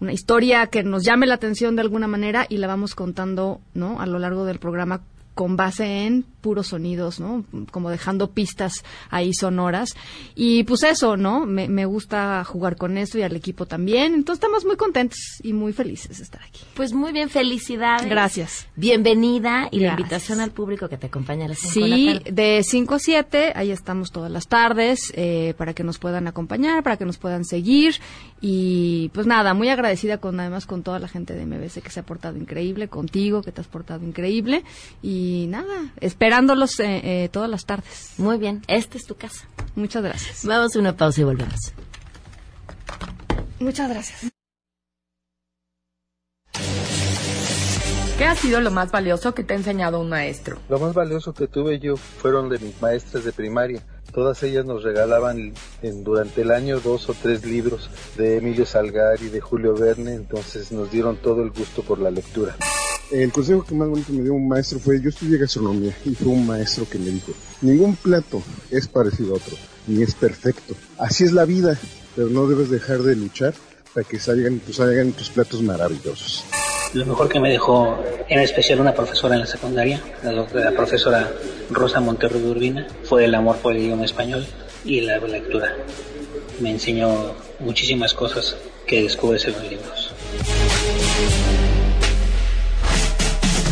una historia que nos llame la atención de alguna manera y la vamos contando, ¿no? A lo largo del programa con base en puros sonidos, ¿no? Como dejando pistas ahí sonoras. Y pues eso, ¿no? Me, me gusta jugar con esto y al equipo también. Entonces estamos muy contentos y muy felices de estar aquí. Pues muy bien, felicidades. Gracias. Bienvenida y la Gracias. invitación al público que te acompaña a las cinco de la Sí, tarde. de 5 a 7, ahí estamos todas las tardes eh, para que nos puedan acompañar, para que nos puedan seguir y pues nada, muy agradecida con además con toda la gente de MBS que se ha portado increíble, contigo que te has portado increíble y Y nada, esperándolos eh, eh, todas las tardes. Muy bien, esta es tu casa. Muchas gracias. Vamos a una pausa y volvemos. Muchas gracias. ¿Qué ha sido lo más valioso que te ha enseñado un maestro? Lo más valioso que tuve yo fueron de mis maestras de primaria. Todas ellas nos regalaban en- durante el año dos o tres libros de Emilio Salgari, de Julio Verne, entonces nos dieron todo el gusto por la lectura. El consejo que más bonito me dio un maestro fue, yo estudié gastronomía y fue un maestro que me dijo, ningún plato es parecido a otro, ni es perfecto. Así es la vida, pero no debes dejar de luchar para que salgan, pues, salgan tus platos maravillosos. Lo mejor que me dejó, en especial una profesora en la secundaria, la, la profesora Rosa Monterrey de Urbina, fue el amor por el idioma español y la lectura. Me enseñó muchísimas cosas que descubres en los libros.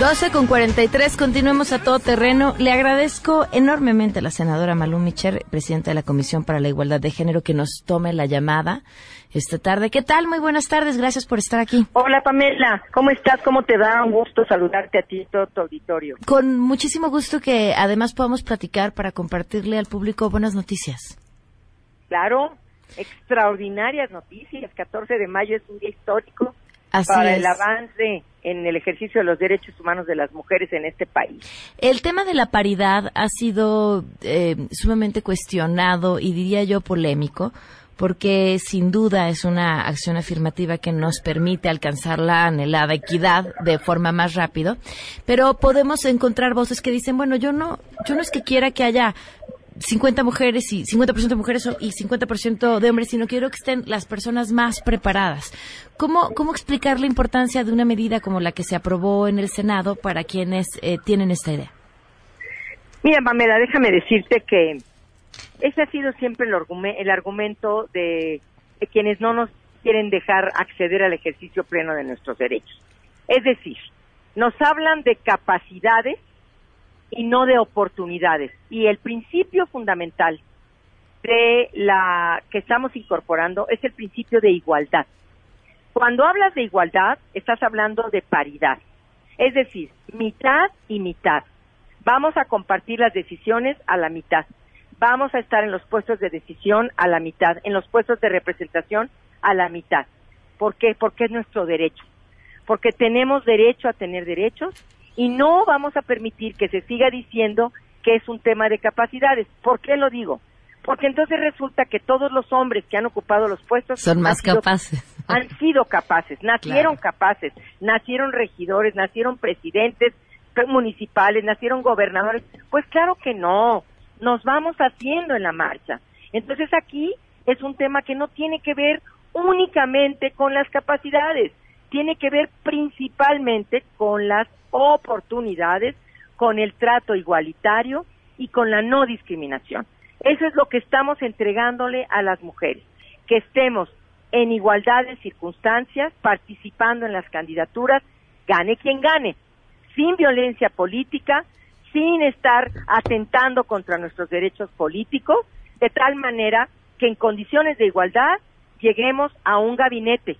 12 con 43, continuemos a todo terreno. Le agradezco enormemente a la senadora Malú Micher, presidenta de la Comisión para la Igualdad de Género, que nos tome la llamada esta tarde. ¿Qué tal? Muy buenas tardes, gracias por estar aquí. Hola Pamela, ¿cómo estás? ¿Cómo te da? Un gusto saludarte a ti y todo tu auditorio. Con muchísimo gusto que además podamos platicar para compartirle al público buenas noticias. Claro, extraordinarias noticias. 14 de mayo es un día histórico Así para es. el avance en el ejercicio de los derechos humanos de las mujeres en este país. El tema de la paridad ha sido eh, sumamente cuestionado y diría yo polémico, porque sin duda es una acción afirmativa que nos permite alcanzar la anhelada equidad de forma más rápido, pero podemos encontrar voces que dicen, bueno, yo no, yo no es que quiera que haya 50 mujeres y 50% de mujeres y 50% de hombres, sino quiero que estén las personas más preparadas. ¿Cómo, ¿Cómo explicar la importancia de una medida como la que se aprobó en el Senado para quienes eh, tienen esta idea? Mira, Pamela, déjame decirte que ese ha sido siempre el, argume- el argumento de quienes no nos quieren dejar acceder al ejercicio pleno de nuestros derechos. Es decir, nos hablan de capacidades y no de oportunidades. Y el principio fundamental de la que estamos incorporando es el principio de igualdad. Cuando hablas de igualdad, estás hablando de paridad. Es decir, mitad y mitad. Vamos a compartir las decisiones a la mitad. Vamos a estar en los puestos de decisión a la mitad, en los puestos de representación a la mitad. ¿Por qué? Porque es nuestro derecho. Porque tenemos derecho a tener derechos y no vamos a permitir que se siga diciendo que es un tema de capacidades. ¿Por qué lo digo? Porque entonces resulta que todos los hombres que han ocupado los puestos Son más sido- capaces. han sido capaces, [LAUGHS] nacieron capaces, nacieron regidores, nacieron presidentes municipales, nacieron gobernadores. Pues claro que no, nos vamos haciendo en la marcha. Entonces aquí es un tema que no tiene que ver únicamente con las capacidades, tiene que ver principalmente con las oportunidades, con el trato igualitario y con la no discriminación. Eso es lo que estamos entregándole a las mujeres, que estemos en igualdad de circunstancias, participando en las candidaturas, gane quien gane, sin violencia política, sin estar atentando contra nuestros derechos políticos, de tal manera que en condiciones de igualdad lleguemos a un gabinete,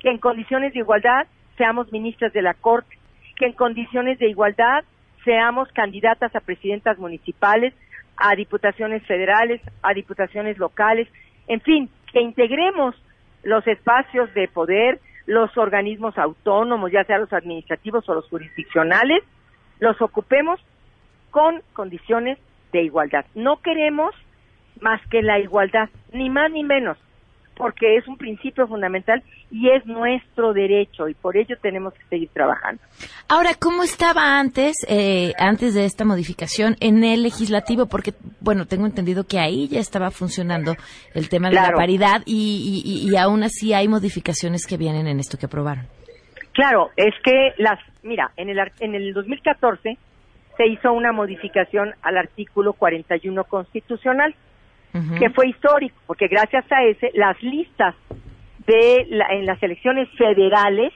que en condiciones de igualdad seamos ministras de la Corte, que en condiciones de igualdad seamos candidatas a presidentas municipales, a diputaciones federales, a diputaciones locales, en fin, que integremos los espacios de poder, los organismos autónomos, ya sea los administrativos o los jurisdiccionales, los ocupemos con condiciones de igualdad. No queremos más que la igualdad, ni más ni menos, porque es un principio fundamental y es nuestro derecho y por ello tenemos que seguir trabajando. Ahora, ¿cómo estaba antes, eh, antes de esta modificación en el legislativo? Porque, bueno, tengo entendido que ahí ya estaba funcionando el tema de la paridad y, y, y aún así hay modificaciones que vienen en esto que aprobaron. Claro, es que las, mira, en el, en el 2014 se hizo una modificación al artículo 41 constitucional, que fue histórico, porque gracias a ese las listas de la- en las elecciones federales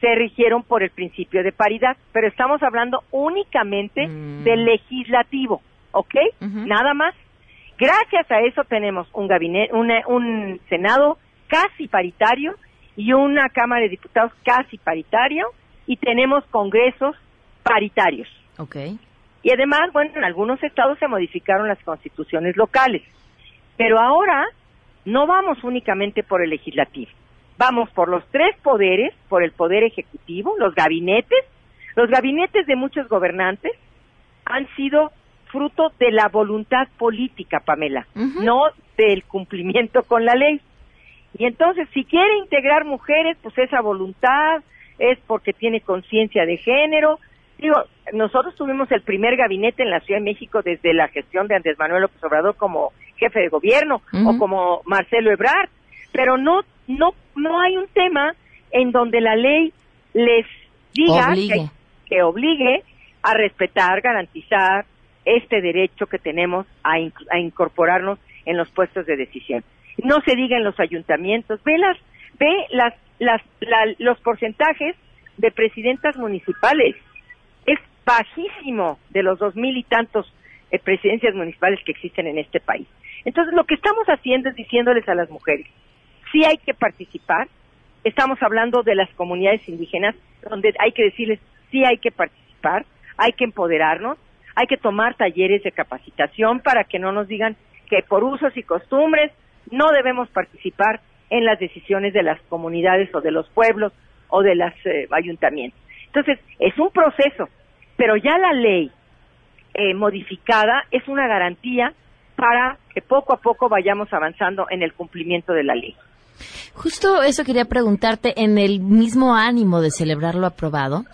se rigieron por el principio de paridad, pero estamos hablando únicamente del legislativo, ¿ok? Nada más. Gracias a eso tenemos un gabinete, una- un senado casi paritario y una cámara de diputados casi paritario y tenemos congresos paritarios. Ok. Y además, bueno, en algunos estados se modificaron las constituciones locales. Pero ahora no vamos únicamente por el legislativo. Vamos por los tres poderes, por el poder ejecutivo, los gabinetes. Los gabinetes de muchos gobernantes han sido fruto de la voluntad política, Pamela, no del cumplimiento con la ley. Y entonces, si quiere integrar mujeres, pues esa voluntad es porque tiene conciencia de género. Digo, nosotros tuvimos el primer gabinete en la Ciudad de México desde la gestión de Andrés Manuel López Obrador como jefe de gobierno o como Marcelo Ebrard, pero no no no hay un tema en donde la ley les diga Obligue. que, que obligue a respetar, garantizar este derecho que tenemos a, in- a incorporarnos en los puestos de decisión. No se diga en los ayuntamientos, ve las, ve las, las, la- los porcentajes de presidentas municipales. Bajísimo de los dos mil y tantos eh, presidencias municipales que existen en este país. Entonces, lo que estamos haciendo es diciéndoles a las mujeres, sí hay que participar. Estamos hablando de las comunidades indígenas, donde hay que decirles, sí hay que participar, hay que empoderarnos, hay que tomar talleres de capacitación para que no nos digan que por usos y costumbres no debemos participar en las decisiones de las comunidades o de los pueblos o de los ayuntamientos. Entonces, es un proceso, pero ya la ley eh, modificada es una garantía para que poco a poco vayamos avanzando en el cumplimiento de la ley. Justo eso quería preguntarte en el mismo ánimo de celebrar lo aprobado.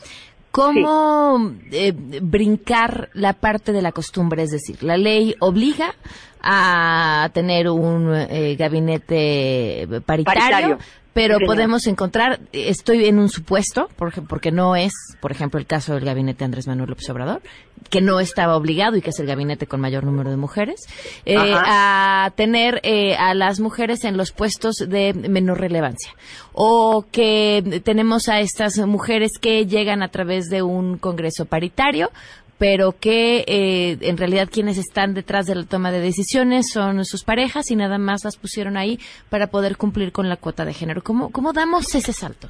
¿Cómo eh, brincar la parte de la costumbre? Es decir, la ley obliga a tener un eh, gabinete paritario, Paritario. Pero Sí, podemos encontrar, estoy en un supuesto, por ej- porque no es, por ejemplo, el caso del gabinete de Andrés Manuel López Obrador, que no estaba obligado y que es el gabinete con mayor número de mujeres, eh, a tener eh, a las mujeres en los puestos de menor relevancia. O que tenemos a estas mujeres que llegan a través de un congreso paritario, pero que eh, en realidad quienes están detrás de la toma de decisiones son sus parejas y nada más las pusieron ahí para poder cumplir con la cuota de género. ¿Cómo, cómo damos ese salto?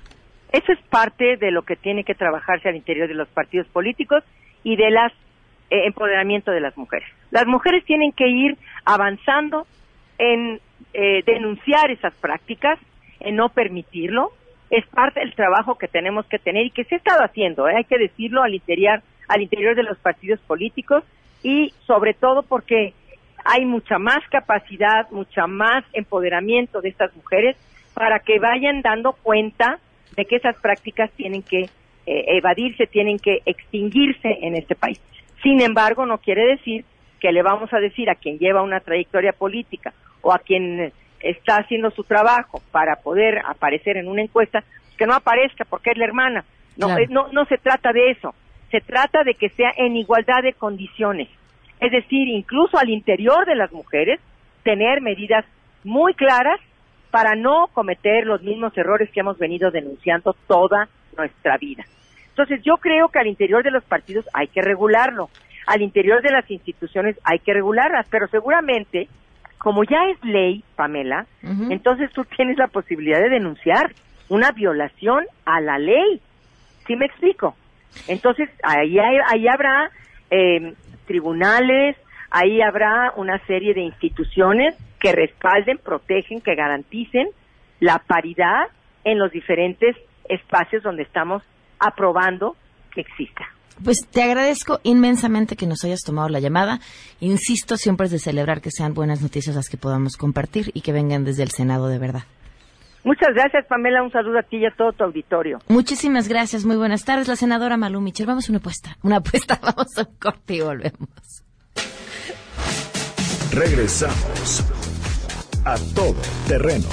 Eso es parte de lo que tiene que trabajarse al interior de los partidos políticos y de las eh, empoderamiento de las mujeres. Las mujeres tienen que ir avanzando en eh, denunciar esas prácticas, en no permitirlo. Es parte del trabajo que tenemos que tener y que se ha estado haciendo, ¿eh? hay que decirlo al interior, al interior de los partidos políticos y sobre todo porque hay mucha más capacidad, mucha más empoderamiento de estas mujeres para que vayan dando cuenta de que esas prácticas tienen que eh, evadirse, tienen que extinguirse en este país. Sin embargo, no quiere decir que le vamos a decir a quien lleva una trayectoria política o a quien eh, está haciendo su trabajo para poder aparecer en una encuesta, que no aparezca porque es la hermana. No, Claro. eh, no, no se trata de eso. Se trata de que sea en igualdad de condiciones. Es decir, incluso al interior de las mujeres, tener medidas muy claras para no cometer los mismos errores que hemos venido denunciando toda nuestra vida. Entonces, yo creo que al interior de los partidos hay que regularlo, al interior de las instituciones hay que regularlas, pero seguramente, como ya es ley, Pamela, entonces tú tienes la posibilidad de denunciar una violación a la ley. ¿Sí me explico? Entonces, ahí, ahí habrá eh, tribunales, ahí habrá una serie de instituciones que respalden, protegen, que garanticen la paridad en los diferentes espacios donde estamos aprobando que exista. Pues te agradezco inmensamente que nos hayas tomado la llamada. Insisto, siempre es de celebrar que sean buenas noticias las que podamos compartir y que vengan desde el Senado de verdad. Muchas gracias, Pamela. Un saludo a ti y a todo tu auditorio. Muchísimas gracias, muy buenas tardes. La senadora Malú Michel, vamos a una apuesta. Una apuesta, [LAUGHS] vamos a un corte y volvemos. Regresamos a todo terreno.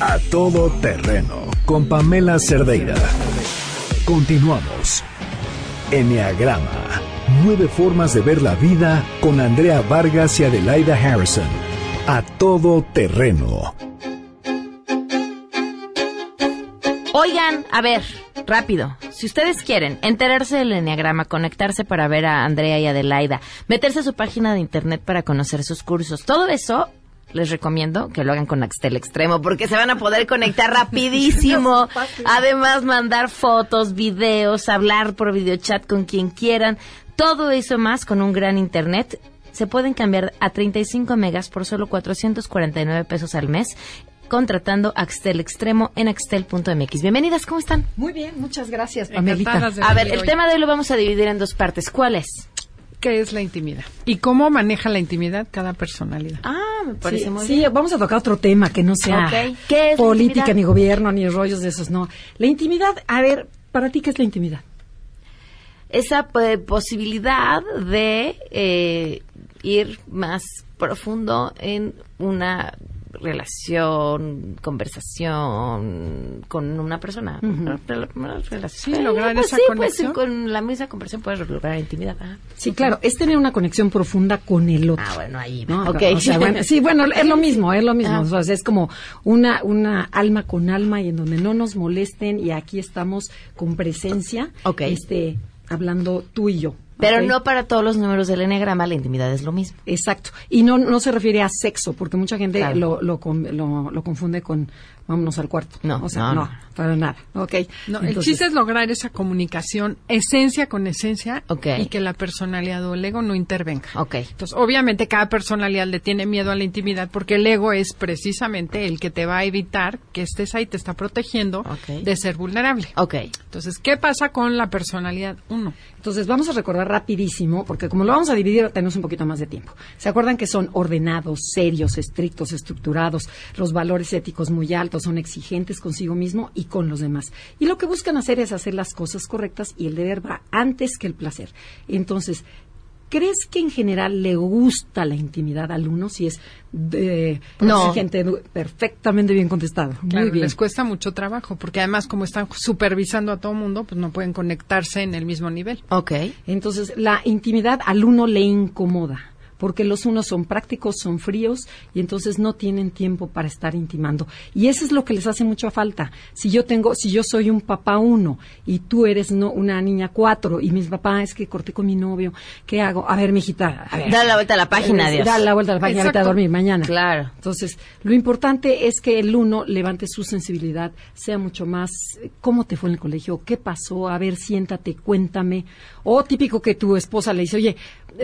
A todo terreno con Pamela Cerdeira. Continuamos. Enneagrama. Nueve formas de ver la vida con Andrea Vargas y Adelaida Harrison. A todo terreno. Oigan, a ver, rápido. Si ustedes quieren enterarse del Enneagrama, conectarse para ver a Andrea y Adelaida, meterse a su página de internet para conocer sus cursos, todo eso les recomiendo que lo hagan con Axtel Extremo porque se van a poder conectar [LAUGHS] rapidísimo. Además, mandar fotos, videos, hablar por videochat con quien quieran. Todo eso más con un gran internet. Se pueden cambiar a 35 megas por solo 449 pesos al mes contratando Axtel Extremo en axtel.mx. Bienvenidas, ¿cómo están? Muy bien, muchas gracias, Pamelita. A ver, el tema de hoy lo vamos a dividir en dos partes. ¿Cuál es? ¿Qué es la intimidad? ¿Y cómo maneja la intimidad cada personalidad? Ah, me parece sí, muy sí, bien. vamos a tocar otro tema que no sea. ¿Qué es la política, ni gobierno, ni rollos de esos, no. La intimidad, a ver, para ti, ¿qué es la intimidad? Esa eh, posibilidad de eh, ir más profundo en una relación, conversación con una persona. Ujú. Una rela- una relación. Sí, lograr pues esa sí, conexión. Pues, con la misma conversación puedes lograr intimidad. Sí, claro, es tener una conexión profunda con el otro. Ah, bueno, ahí. ¿no? Ok. O sea, bueno, sí, bueno, es lo mismo, es lo mismo. Ah. O sea, es como una, una alma con alma y en donde no nos molesten y aquí estamos con presencia, este, hablando tú y yo. Pero no para todos los números del Enneagrama, la intimidad es lo mismo. Exacto. Y no, no se refiere a sexo, porque mucha gente Claro. lo, lo, lo, lo confunde con vámonos al cuarto. No, o sea, no, no, no. para nada. Ok. No, el Entonces, chiste es lograr esa comunicación, esencia con esencia, Ok. y que la personalidad o el ego no intervenga. Ok. Entonces, obviamente, cada personalidad le tiene miedo a la intimidad porque el ego es precisamente el que te va a evitar que estés ahí, te está protegiendo de ser vulnerable. Ok. Entonces, ¿qué pasa con la personalidad uno? Entonces, vamos a recordar rapidísimo, porque como lo vamos a dividir, tenemos un poquito más de tiempo. ¿Se acuerdan que son ordenados, serios, estrictos, estructurados, los valores éticos muy altos, son exigentes consigo mismo y con los demás? Y lo que buscan hacer es hacer las cosas correctas y el deber va antes que el placer. Entonces, ¿crees que en general le gusta la intimidad al uno? Si es de, No. exigente, du- perfectamente bien contestado. Claro, muy bien. les cuesta mucho trabajo porque además como están supervisando a todo mundo, pues no pueden conectarse en el mismo nivel. Ok. Entonces, la intimidad al uno le incomoda, porque los unos son prácticos, son fríos y entonces no tienen tiempo para estar intimando. Y eso es lo que les hace mucha falta. Si yo tengo, si yo soy un papá uno y tú eres no, una niña cuatro y mi papá es que corté con mi novio, ¿qué hago? A ver, mijita, a ver. Dale la vuelta a la página, Eh, Dios. Dale la vuelta a la página, vete a Exacto. dormir mañana. Claro. Entonces, lo importante es que el uno levante su sensibilidad, sea mucho más, ¿cómo te fue en el colegio? ¿Qué pasó? A ver, siéntate, cuéntame. O típico que tu esposa le dice, oye,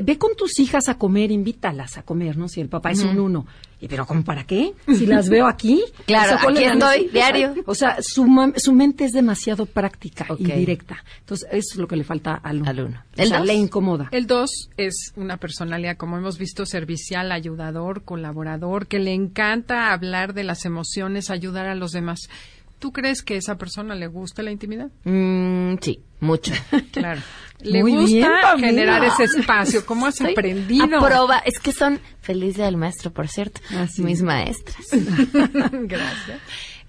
ve con tus hijas a comer, invítalas a comer, ¿no? Si el papá es un uno. ¿Y pero cómo para qué? [LAUGHS] Si las veo aquí. Claro, ¿cuál aquí es la estoy, necesidad? diario. O sea, su, ma- su mente es demasiado práctica y directa. Entonces, eso es lo que le falta al uno. uno. O sea, le incomoda. El 2 es una personalidad, como hemos visto, servicial, ayudador, colaborador, que le encanta hablar de las emociones, ayudar a los demás. ¿Tú crees que a esa persona le gusta la intimidad? Mm, sí, mucho. [LAUGHS] Claro. Le Muy gusta bien, generar ese espacio. ¿Cómo has [LAUGHS] Estoy aprendido? a prueba. Es que son feliz del maestro, por cierto. Mis maestras. [LAUGHS] Gracias.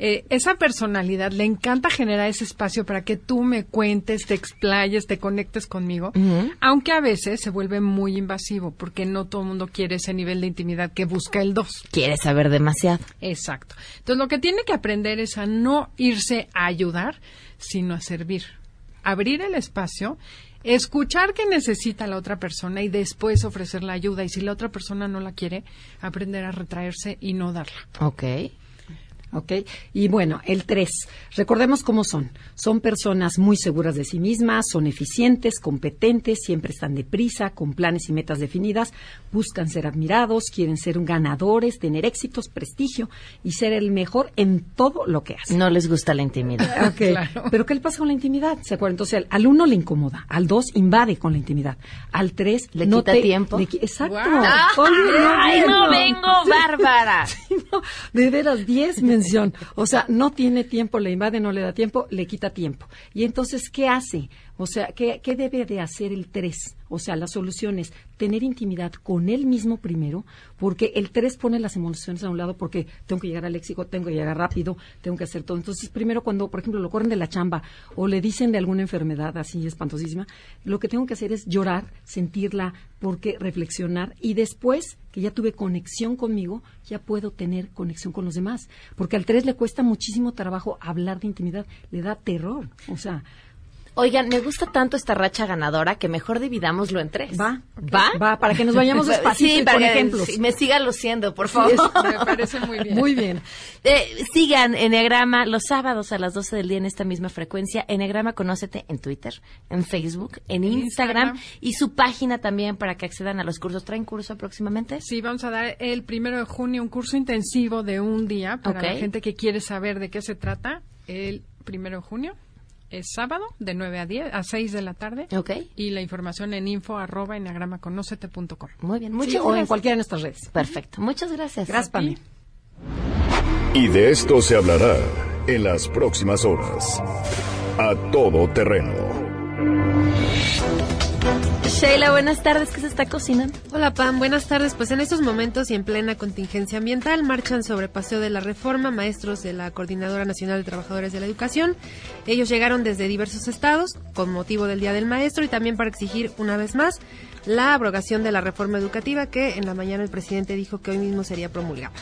Eh, esa personalidad le encanta generar ese espacio para que tú me cuentes, te explayes, te conectes conmigo, aunque a veces se vuelve muy invasivo porque no todo el mundo quiere ese nivel de intimidad que busca el 2. Quiere saber demasiado. Exacto. Entonces lo que tiene que aprender es a no irse a ayudar, sino a servir. Abrir el espacio, escuchar que necesita la otra persona y después ofrecer la ayuda. Y si la otra persona no la quiere, aprender a retraerse y no darla. Ok. ¿Ok? Y bueno, el tres, recordemos cómo son. Son personas muy seguras de sí mismas, son eficientes, competentes, siempre están deprisa, con planes y metas definidas, buscan ser admirados, quieren ser ganadores, tener éxitos, prestigio y ser el mejor en todo lo que hacen. No les gusta la intimidad. [LAUGHS] Ok, Pero ¿qué le pasa con la intimidad? ¿Se acuerdan? Entonces, al, uno le incomoda, al dos invade con la intimidad, al tres Le no quita te- tiempo. le exacto. Ay, no vengo, [LAUGHS] Bárbara. Sí, no, de veras, 10 O sea, no tiene tiempo, le invade, no le da tiempo, le quita tiempo. Y entonces, ¿qué hace? O sea, ¿qué, qué debe de hacer el 3? O sea, la solución es tener intimidad con él mismo primero, porque el 3 pone las emociones a un lado porque tengo que llegar al léxico, tengo que llegar rápido, tengo que hacer todo. Entonces, primero cuando, por ejemplo, lo corren de la chamba o le dicen de alguna enfermedad así espantosísima, lo que tengo que hacer es llorar, sentirla, porque reflexionar y después que ya tuve conexión conmigo, ya puedo tener conexión con los demás. Porque al 3 le cuesta muchísimo trabajo hablar de intimidad, le da terror. O sea, Oigan, me gusta tanto esta racha ganadora que mejor dividámoslo en tres. Va. ¿Va? Va, para que nos vayamos [LAUGHS] despacito sí, y para con que ejemplos. sí, me siga luciendo, por favor. Me parece muy bien. Muy bien. Eh, sigan Enneagrama los sábados a las 12 del día en esta misma frecuencia. Enneagrama Conócete en Twitter, en Facebook, en, En Instagram, Instagram. y su página también para que accedan a los cursos. ¿Traen curso próximamente? Sí, vamos a dar el primero de junio un curso intensivo de un día para la gente que quiere saber de qué se trata. El primero de junio es sábado de 9 a 10 a 6 de la tarde. Ok. Y la información en info arroba enneagramaconócete.com. Muy bien, Sí, muchas o en cualquiera de nuestras redes. Perfecto, muchas gracias. Gracias, Pame. Y de esto se hablará en las próximas horas. A todo terreno. Sheila, buenas tardes. ¿Qué se está cocinando? Hola Pam, buenas tardes. Pues en estos momentos y en plena contingencia ambiental marchan sobre Paseo de la Reforma maestros de la Coordinadora Nacional de Trabajadores de la Educación. Ellos llegaron desde diversos estados con motivo del Día del Maestro y también para exigir una vez más la abrogación de la reforma educativa que en la mañana el presidente dijo que hoy mismo sería promulgada.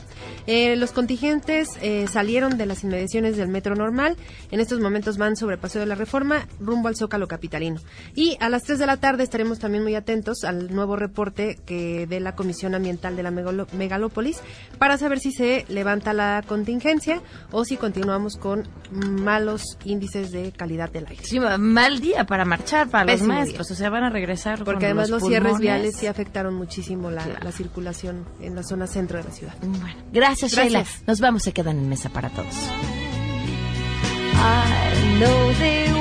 Eh, los contingentes eh, salieron de las inmediaciones del metro normal. En estos momentos van sobre Paseo de la Reforma rumbo al Zócalo Capitalino. Y a las 3 de la tarde estaremos también muy atentos al nuevo reporte que de la Comisión Ambiental de la Megalópolis para saber si se levanta la contingencia o si continuamos con malos índices de calidad del aire. Sí, mal día para marchar para Pésimo los día. maestros. O sea, van a regresar Porque con además los cierres viales sí afectaron muchísimo la, la circulación en la zona centro de la ciudad. Bueno, gracias, Gracias. Sheila. Nos vamos, se quedan en mesa para todos. I know they